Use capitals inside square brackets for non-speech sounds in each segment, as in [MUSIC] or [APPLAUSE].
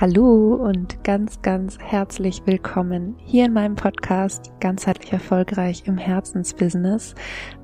Hallo und ganz, ganz herzlich willkommen hier in meinem Podcast Ganzheitlich Erfolgreich im Herzensbusiness.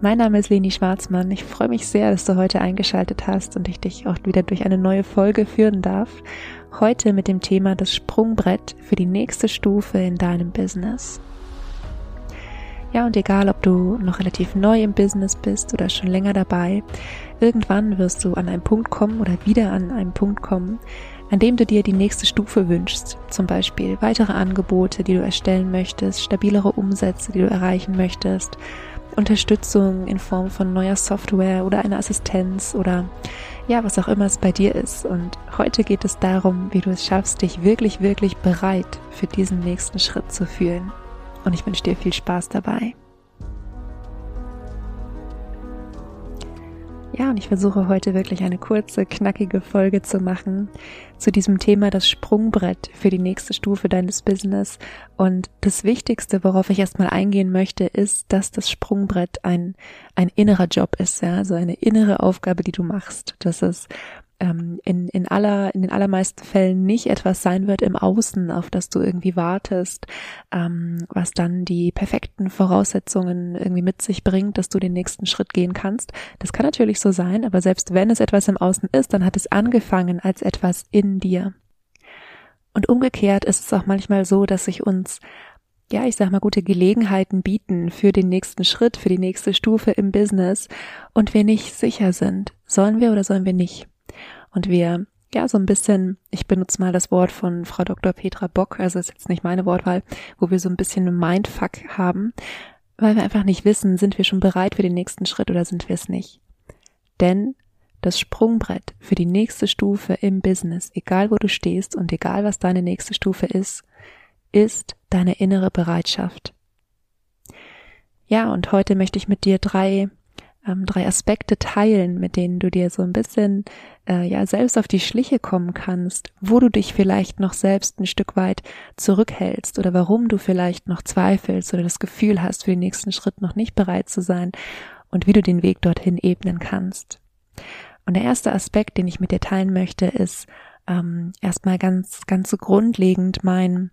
Mein Name ist Leni Schwarzmann. Ich freue mich sehr, dass du heute eingeschaltet hast und ich dich auch wieder durch eine neue Folge führen darf. Heute mit dem Thema das Sprungbrett für die nächste Stufe in deinem Business. Ja, und egal, ob du noch relativ neu im Business bist oder schon länger dabei, irgendwann wirst du an einen Punkt kommen oder wieder an einen Punkt kommen, an dem du dir die nächste Stufe wünschst, zum Beispiel weitere Angebote, die du erstellen möchtest, stabilere Umsätze, die du erreichen möchtest, Unterstützung in Form von neuer Software oder einer Assistenz oder ja, was auch immer es bei dir ist. Und heute geht es darum, wie du es schaffst, dich wirklich, wirklich bereit für diesen nächsten Schritt zu fühlen. Und ich wünsche dir viel Spaß dabei. Ja, und ich versuche heute wirklich eine kurze, knackige Folge zu machen zu diesem Thema das Sprungbrett für die nächste Stufe deines Business. Und das Wichtigste, worauf ich erstmal eingehen möchte, ist, dass das Sprungbrett ein, ein innerer Job ist, ja, also eine innere Aufgabe, die du machst. Das ist ähm, in, in aller, in den allermeisten Fällen nicht etwas sein wird im Außen, auf das du irgendwie wartest, ähm, was dann die perfekten Voraussetzungen irgendwie mit sich bringt, dass du den nächsten Schritt gehen kannst. Das kann natürlich so sein, aber selbst wenn es etwas im Außen ist, dann hat es angefangen als etwas in dir. Und umgekehrt ist es auch manchmal so, dass sich uns ja, ich sag mal, gute Gelegenheiten bieten für den nächsten Schritt, für die nächste Stufe im Business und wir nicht sicher sind. Sollen wir oder sollen wir nicht? Und wir ja, so ein bisschen, ich benutze mal das Wort von Frau Dr. Petra Bock, also ist jetzt nicht meine Wortwahl, wo wir so ein bisschen Mindfuck haben, weil wir einfach nicht wissen, sind wir schon bereit für den nächsten Schritt oder sind wir es nicht. Denn das Sprungbrett für die nächste Stufe im Business, egal wo du stehst und egal was deine nächste Stufe ist, ist deine innere Bereitschaft. Ja, und heute möchte ich mit dir drei ähm, drei Aspekte teilen, mit denen du dir so ein bisschen äh, ja selbst auf die Schliche kommen kannst, wo du dich vielleicht noch selbst ein Stück weit zurückhältst oder warum du vielleicht noch zweifelst oder das Gefühl hast, für den nächsten Schritt noch nicht bereit zu sein und wie du den Weg dorthin ebnen kannst. Und der erste Aspekt, den ich mit dir teilen möchte, ist ähm, erstmal ganz, ganz so grundlegend mein,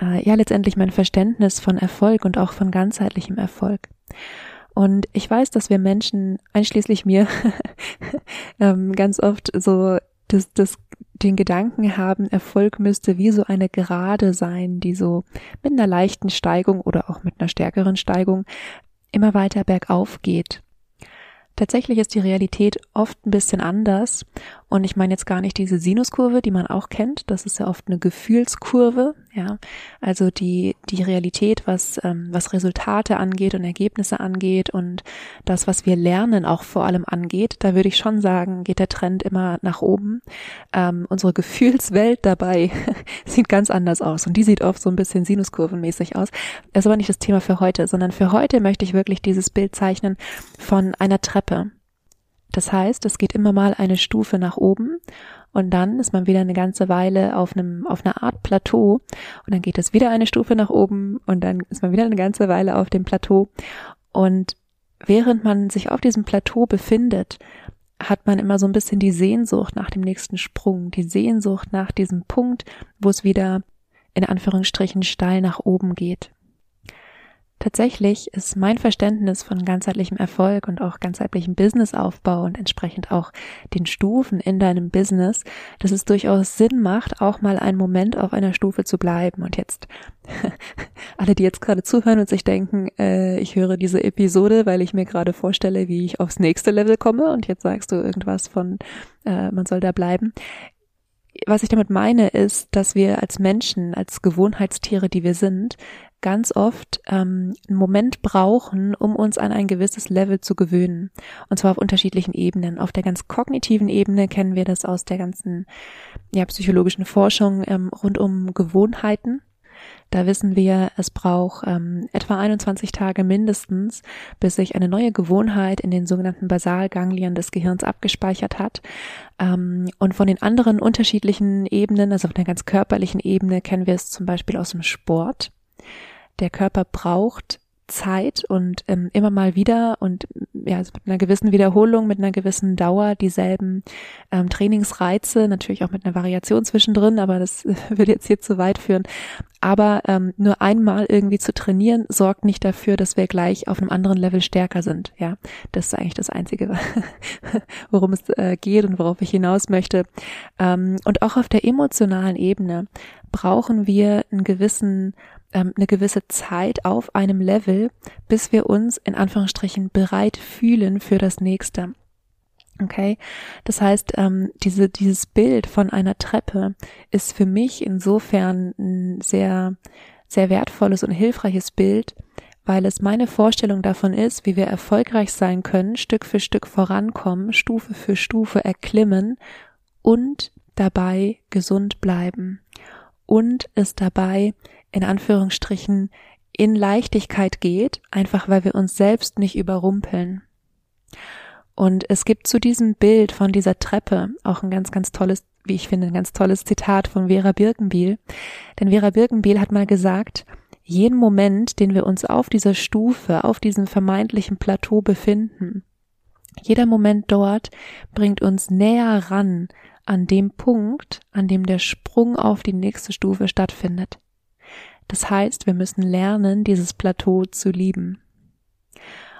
äh, ja, letztendlich mein Verständnis von Erfolg und auch von ganzheitlichem Erfolg. Und ich weiß, dass wir Menschen, einschließlich mir, [LAUGHS] ähm, ganz oft so das, das, den Gedanken haben, Erfolg müsste wie so eine Gerade sein, die so mit einer leichten Steigung oder auch mit einer stärkeren Steigung immer weiter bergauf geht. Tatsächlich ist die Realität oft ein bisschen anders. Und ich meine jetzt gar nicht diese Sinuskurve, die man auch kennt. Das ist ja oft eine Gefühlskurve. Ja, also die, die Realität, was, ähm, was Resultate angeht und Ergebnisse angeht und das, was wir lernen, auch vor allem angeht. Da würde ich schon sagen, geht der Trend immer nach oben. Ähm, unsere Gefühlswelt dabei [LAUGHS] sieht ganz anders aus. Und die sieht oft so ein bisschen sinuskurvenmäßig aus. Das ist aber nicht das Thema für heute, sondern für heute möchte ich wirklich dieses Bild zeichnen von einer Treppe Treppe. Das heißt, es geht immer mal eine Stufe nach oben und dann ist man wieder eine ganze Weile auf einem, auf einer Art Plateau und dann geht es wieder eine Stufe nach oben und dann ist man wieder eine ganze Weile auf dem Plateau und während man sich auf diesem Plateau befindet, hat man immer so ein bisschen die Sehnsucht nach dem nächsten Sprung, die Sehnsucht nach diesem Punkt, wo es wieder in Anführungsstrichen steil nach oben geht. Tatsächlich ist mein Verständnis von ganzheitlichem Erfolg und auch ganzheitlichem Businessaufbau und entsprechend auch den Stufen in deinem Business, dass es durchaus Sinn macht, auch mal einen Moment auf einer Stufe zu bleiben. Und jetzt [LAUGHS] alle, die jetzt gerade zuhören und sich denken, äh, ich höre diese Episode, weil ich mir gerade vorstelle, wie ich aufs nächste Level komme und jetzt sagst du irgendwas von, äh, man soll da bleiben was ich damit meine, ist, dass wir als Menschen, als Gewohnheitstiere, die wir sind, ganz oft ähm, einen Moment brauchen, um uns an ein gewisses Level zu gewöhnen. Und zwar auf unterschiedlichen Ebenen. Auf der ganz kognitiven Ebene kennen wir das aus der ganzen ja, psychologischen Forschung ähm, rund um Gewohnheiten. Da wissen wir, es braucht ähm, etwa 21 Tage mindestens, bis sich eine neue Gewohnheit in den sogenannten Basalganglien des Gehirns abgespeichert hat. Ähm, und von den anderen unterschiedlichen Ebenen, also auf der ganz körperlichen Ebene, kennen wir es zum Beispiel aus dem Sport. Der Körper braucht Zeit und ähm, immer mal wieder und ja, also mit einer gewissen Wiederholung, mit einer gewissen Dauer dieselben ähm, Trainingsreize, natürlich auch mit einer Variation zwischendrin, aber das [LAUGHS] würde jetzt hier zu weit führen. Aber ähm, nur einmal irgendwie zu trainieren, sorgt nicht dafür, dass wir gleich auf einem anderen Level stärker sind. Ja, das ist eigentlich das Einzige, [LAUGHS] worum es äh, geht und worauf ich hinaus möchte. Ähm, und auch auf der emotionalen Ebene brauchen wir einen gewissen ähm, eine gewisse Zeit auf einem Level, bis wir uns in Anführungsstrichen bereit fühlen für das nächste. Okay, das heißt, ähm, diese, dieses Bild von einer Treppe ist für mich insofern ein sehr, sehr wertvolles und hilfreiches Bild, weil es meine Vorstellung davon ist, wie wir erfolgreich sein können, Stück für Stück vorankommen, Stufe für Stufe erklimmen und dabei gesund bleiben und es dabei in Anführungsstrichen in Leichtigkeit geht, einfach weil wir uns selbst nicht überrumpeln. Und es gibt zu diesem Bild von dieser Treppe auch ein ganz, ganz tolles, wie ich finde, ein ganz tolles Zitat von Vera Birkenbiel. Denn Vera Birkenbiel hat mal gesagt, jeden Moment, den wir uns auf dieser Stufe, auf diesem vermeintlichen Plateau befinden, jeder Moment dort bringt uns näher ran an dem Punkt, an dem der Sprung auf die nächste Stufe stattfindet. Das heißt, wir müssen lernen, dieses Plateau zu lieben.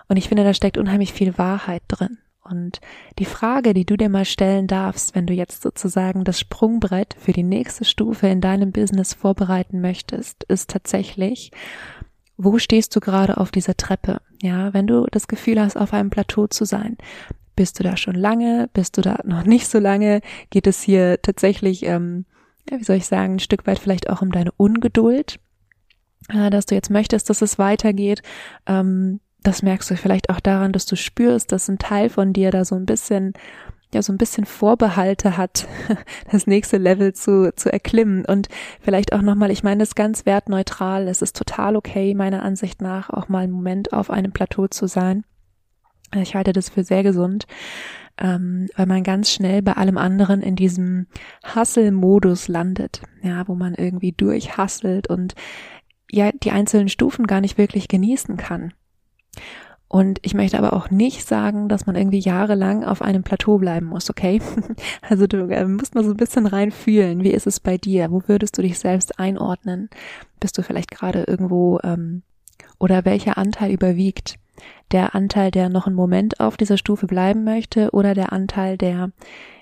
Und ich finde, da steckt unheimlich viel Wahrheit drin. Und die Frage, die du dir mal stellen darfst, wenn du jetzt sozusagen das Sprungbrett für die nächste Stufe in deinem Business vorbereiten möchtest, ist tatsächlich, wo stehst du gerade auf dieser Treppe? Ja, wenn du das Gefühl hast, auf einem Plateau zu sein, bist du da schon lange? Bist du da noch nicht so lange? Geht es hier tatsächlich, ähm, ja, wie soll ich sagen, ein Stück weit vielleicht auch um deine Ungeduld? Äh, dass du jetzt möchtest, dass es weitergeht. Ähm, das merkst du vielleicht auch daran, dass du spürst, dass ein Teil von dir da so ein bisschen ja so ein bisschen Vorbehalte hat, [LAUGHS] das nächste Level zu, zu erklimmen und vielleicht auch nochmal, ich meine das ganz wertneutral, es ist total okay, meiner Ansicht nach, auch mal einen Moment auf einem Plateau zu sein. Ich halte das für sehr gesund, ähm, weil man ganz schnell bei allem anderen in diesem Hustle-Modus landet, ja, wo man irgendwie durchhasselt und ja die einzelnen Stufen gar nicht wirklich genießen kann. Und ich möchte aber auch nicht sagen, dass man irgendwie jahrelang auf einem Plateau bleiben muss, okay? [LAUGHS] Also du äh, musst mal so ein bisschen reinfühlen. Wie ist es bei dir? Wo würdest du dich selbst einordnen? Bist du vielleicht gerade irgendwo ähm, oder welcher Anteil überwiegt? Der Anteil, der noch einen Moment auf dieser Stufe bleiben möchte oder der Anteil, der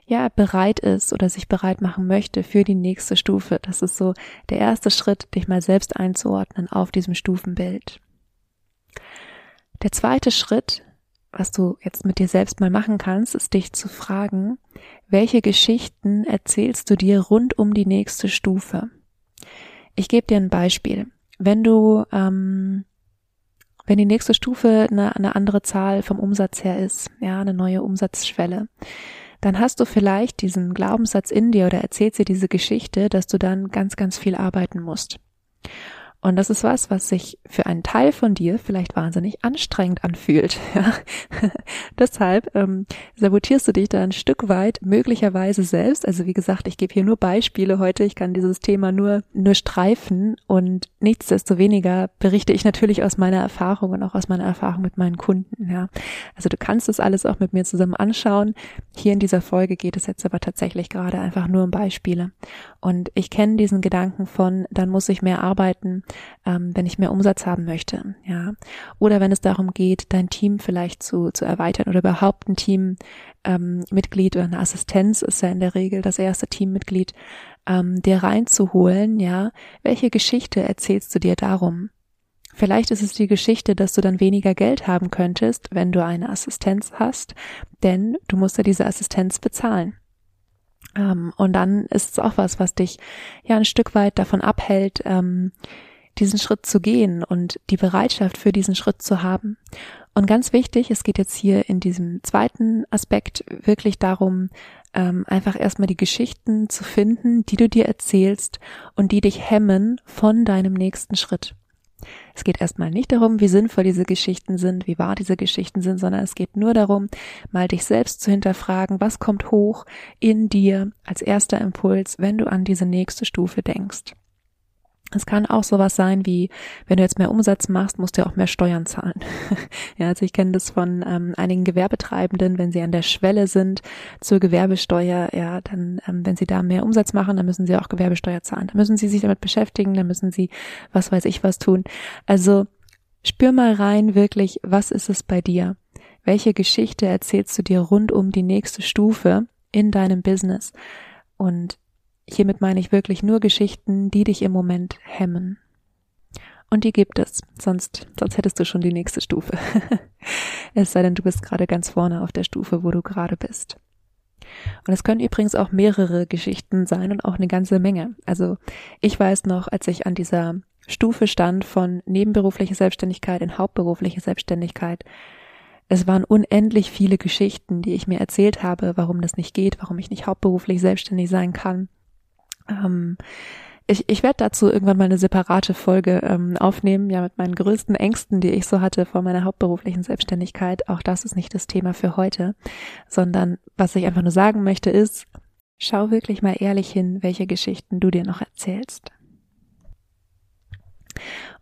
ja bereit ist oder sich bereit machen möchte für die nächste Stufe. Das ist so der erste Schritt, dich mal selbst einzuordnen auf diesem Stufenbild. Der zweite Schritt, was du jetzt mit dir selbst mal machen kannst, ist dich zu fragen, welche Geschichten erzählst du dir rund um die nächste Stufe? Ich gebe dir ein Beispiel. Wenn du, ähm, wenn die nächste Stufe eine, eine andere Zahl vom Umsatz her ist, ja, eine neue Umsatzschwelle, dann hast du vielleicht diesen Glaubenssatz in dir oder erzählst dir diese Geschichte, dass du dann ganz, ganz viel arbeiten musst. Und das ist was, was sich für einen Teil von dir vielleicht wahnsinnig anstrengend anfühlt. [LAUGHS] Ja? [LAUGHS] Deshalb ähm, sabotierst du dich da ein Stück weit möglicherweise selbst. Also wie gesagt, ich gebe hier nur Beispiele heute. Ich kann dieses Thema nur nur streifen und nichtsdestoweniger berichte ich natürlich aus meiner Erfahrung und auch aus meiner Erfahrung mit meinen Kunden. Ja, also du kannst das alles auch mit mir zusammen anschauen. Hier in dieser Folge geht es jetzt aber tatsächlich gerade einfach nur um Beispiele. Und ich kenne diesen Gedanken von, dann muss ich mehr arbeiten ähm, wenn ich mehr Umsatz haben möchte, ja. Oder wenn es darum geht, dein Team vielleicht zu, zu erweitern oder überhaupt ein Teammitglied ähm, oder eine Assistenz ist ja in der Regel das erste Teammitglied, ähm, dir reinzuholen, ja. Welche Geschichte erzählst du dir darum? Vielleicht ist es die Geschichte, dass du dann weniger Geld haben könntest, wenn du eine Assistenz hast, denn du musst ja diese Assistenz bezahlen. Ähm, und dann ist es auch was, was dich ja ein Stück weit davon abhält, ähm, diesen Schritt zu gehen und die Bereitschaft für diesen Schritt zu haben. Und ganz wichtig, es geht jetzt hier in diesem zweiten Aspekt wirklich darum, ähm, einfach erstmal die Geschichten zu finden, die du dir erzählst und die dich hemmen von deinem nächsten Schritt. Es geht erstmal nicht darum, wie sinnvoll diese Geschichten sind, wie wahr diese Geschichten sind, sondern es geht nur darum, mal dich selbst zu hinterfragen, was kommt hoch in dir als erster Impuls, wenn du an diese nächste Stufe denkst. Es kann auch sowas sein wie, wenn du jetzt mehr Umsatz machst, musst du ja auch mehr Steuern zahlen. [LAUGHS] ja, also ich kenne das von ähm, einigen Gewerbetreibenden, wenn sie an der Schwelle sind zur Gewerbesteuer, ja, dann, ähm, wenn sie da mehr Umsatz machen, dann müssen sie auch Gewerbesteuer zahlen. Dann müssen sie sich damit beschäftigen, dann müssen sie, was weiß ich, was tun. Also spür mal rein, wirklich, was ist es bei dir? Welche Geschichte erzählst du dir rund um die nächste Stufe in deinem Business? Und Hiermit meine ich wirklich nur Geschichten, die dich im Moment hemmen. Und die gibt es, sonst, sonst hättest du schon die nächste Stufe. [LAUGHS] es sei denn, du bist gerade ganz vorne auf der Stufe, wo du gerade bist. Und es können übrigens auch mehrere Geschichten sein und auch eine ganze Menge. Also ich weiß noch, als ich an dieser Stufe stand von nebenberufliche Selbstständigkeit in hauptberufliche Selbstständigkeit, es waren unendlich viele Geschichten, die ich mir erzählt habe, warum das nicht geht, warum ich nicht hauptberuflich selbstständig sein kann. Ähm, ich, ich werde dazu irgendwann mal eine separate Folge ähm, aufnehmen, ja, mit meinen größten Ängsten, die ich so hatte vor meiner hauptberuflichen Selbstständigkeit. Auch das ist nicht das Thema für heute, sondern was ich einfach nur sagen möchte ist, schau wirklich mal ehrlich hin, welche Geschichten du dir noch erzählst.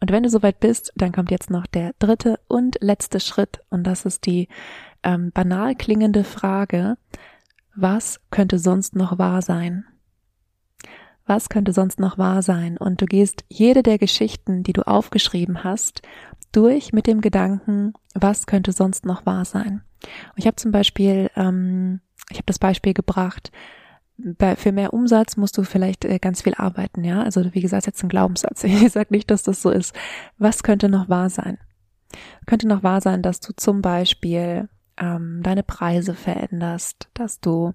Und wenn du soweit bist, dann kommt jetzt noch der dritte und letzte Schritt und das ist die ähm, banal klingende Frage, was könnte sonst noch wahr sein? Was könnte sonst noch wahr sein? Und du gehst jede der Geschichten, die du aufgeschrieben hast, durch mit dem Gedanken, was könnte sonst noch wahr sein? Und ich habe zum Beispiel, ähm, ich habe das Beispiel gebracht, bei, für mehr Umsatz musst du vielleicht äh, ganz viel arbeiten, ja. Also wie gesagt, jetzt ein Glaubenssatz. [LAUGHS] Ich sage nicht, dass das so ist. Was könnte noch wahr sein? Könnte noch wahr sein, dass du zum Beispiel ähm, deine Preise veränderst, dass du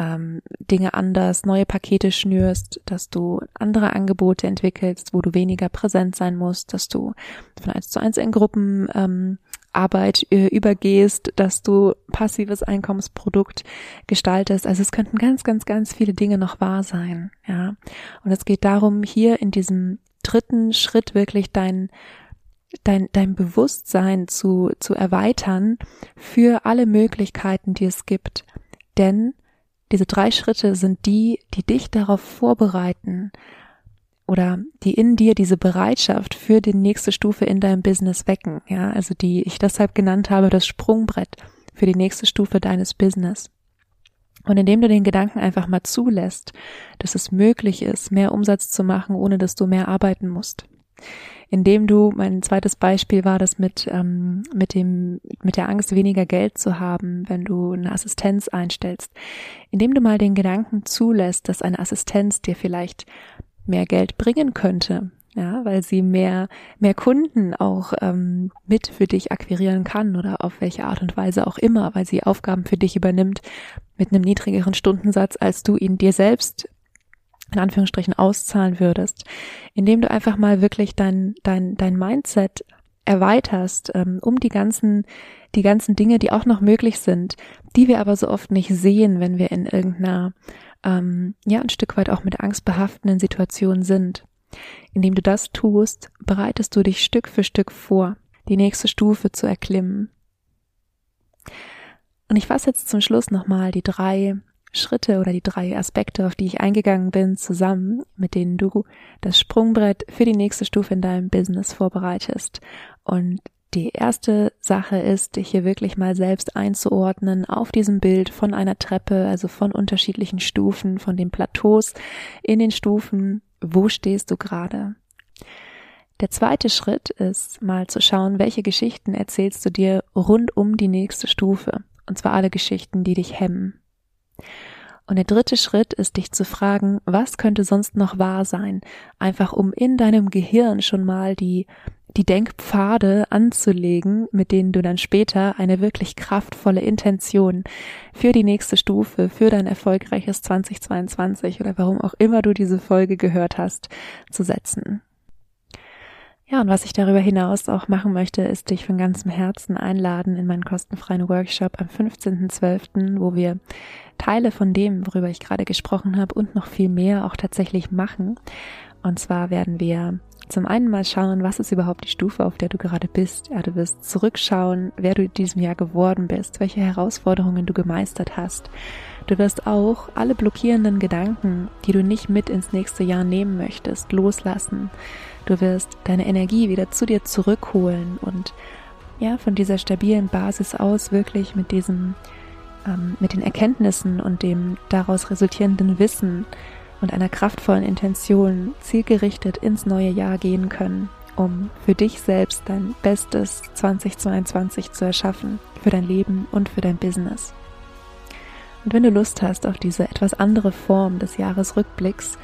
ähm, Dinge anders, neue Pakete schnürst, dass du andere Angebote entwickelst, wo du weniger präsent sein musst, dass du von eins zu eins in Gruppen ähm, Arbeit äh, übergehst, dass du passives Einkommensprodukt gestaltest. Also es könnten ganz, ganz, ganz viele Dinge noch wahr sein, ja. Und es geht darum, hier in diesem dritten Schritt wirklich dein dein, dein Bewusstsein zu, zu erweitern für alle Möglichkeiten, die es gibt. Denn diese drei Schritte sind die, die dich darauf vorbereiten oder die in dir diese Bereitschaft für die nächste Stufe in deinem Business wecken. Ja, also die ich deshalb genannt habe, das Sprungbrett für die nächste Stufe deines Business. Und indem du den Gedanken einfach mal zulässt, dass es möglich ist, mehr Umsatz zu machen, ohne dass du mehr arbeiten musst, indem du, mein zweites Beispiel war das mit, ähm, mit dem, mit der Angst, weniger Geld zu haben, wenn du eine Assistenz einstellst, indem du mal den Gedanken zulässt, dass eine Assistenz dir vielleicht mehr Geld bringen könnte, ja, weil sie mehr, mehr Kunden auch ähm, mit für dich akquirieren kann oder auf welche Art und Weise auch immer, weil sie Aufgaben für dich übernimmt mit einem niedrigeren Stundensatz, als du ihn dir selbst in Anführungsstrichen auszahlen würdest, indem du einfach mal wirklich dein, dein, dein Mindset erweiterst, ähm, um die ganzen, die ganzen Dinge, die auch noch möglich sind, die wir aber so oft nicht sehen, wenn wir in irgendeiner, ähm, ja, ein Stück weit auch mit Angst behaftenden Situation sind. Indem du das tust, bereitest du dich Stück für Stück vor, die nächste Stufe zu erklimmen. Und ich fasse jetzt zum Schluss nochmal die drei Schritte oder die drei Aspekte, auf die ich eingegangen bin, zusammen, mit denen du das Sprungbrett für die nächste Stufe in deinem Business vorbereitest. Und die erste Sache ist, dich hier wirklich mal selbst einzuordnen auf diesem Bild von einer Treppe, also von unterschiedlichen Stufen, von den Plateaus in den Stufen. Wo stehst du gerade? Der zweite Schritt ist mal zu schauen, welche Geschichten erzählst du dir rund um die nächste Stufe. Und zwar alle Geschichten, die dich hemmen. Und der dritte Schritt ist, dich zu fragen, was könnte sonst noch wahr sein? Einfach um in deinem Gehirn schon mal die, die Denkpfade anzulegen, mit denen du dann später eine wirklich kraftvolle Intention für die nächste Stufe, für dein erfolgreiches 2022 oder warum auch immer du diese Folge gehört hast, zu setzen. Ja, und was ich darüber hinaus auch machen möchte, ist dich von ganzem Herzen einladen in meinen kostenfreien Workshop am 15.12., wo wir Teile von dem, worüber ich gerade gesprochen habe und noch viel mehr auch tatsächlich machen. Und zwar werden wir zum einen mal schauen, was ist überhaupt die Stufe, auf der du gerade bist. Ja, du wirst zurückschauen, wer du in diesem Jahr geworden bist, welche Herausforderungen du gemeistert hast. Du wirst auch alle blockierenden Gedanken, die du nicht mit ins nächste Jahr nehmen möchtest, loslassen. Du wirst deine Energie wieder zu dir zurückholen und ja, von dieser stabilen Basis aus wirklich mit diesem, ähm, mit den Erkenntnissen und dem daraus resultierenden Wissen und einer kraftvollen Intention zielgerichtet ins neue Jahr gehen können, um für dich selbst dein bestes 2022 zu erschaffen, für dein Leben und für dein Business. Und wenn du Lust hast auf diese etwas andere Form des Jahresrückblicks,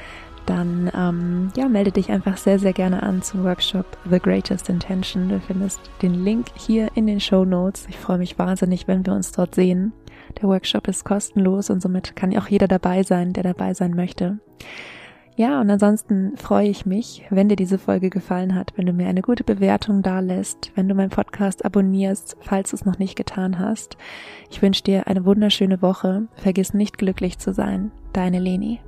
dann ähm, ja, melde dich einfach sehr, sehr gerne an zum Workshop The Greatest Intention. Du findest den Link hier in den Show Notes. Ich freue mich wahnsinnig, wenn wir uns dort sehen. Der Workshop ist kostenlos und somit kann auch jeder dabei sein, der dabei sein möchte. Ja, und ansonsten freue ich mich, wenn dir diese Folge gefallen hat, wenn du mir eine gute Bewertung da lässt, wenn du meinen Podcast abonnierst, falls du es noch nicht getan hast. Ich wünsche dir eine wunderschöne Woche. Vergiss nicht glücklich zu sein. Deine Leni.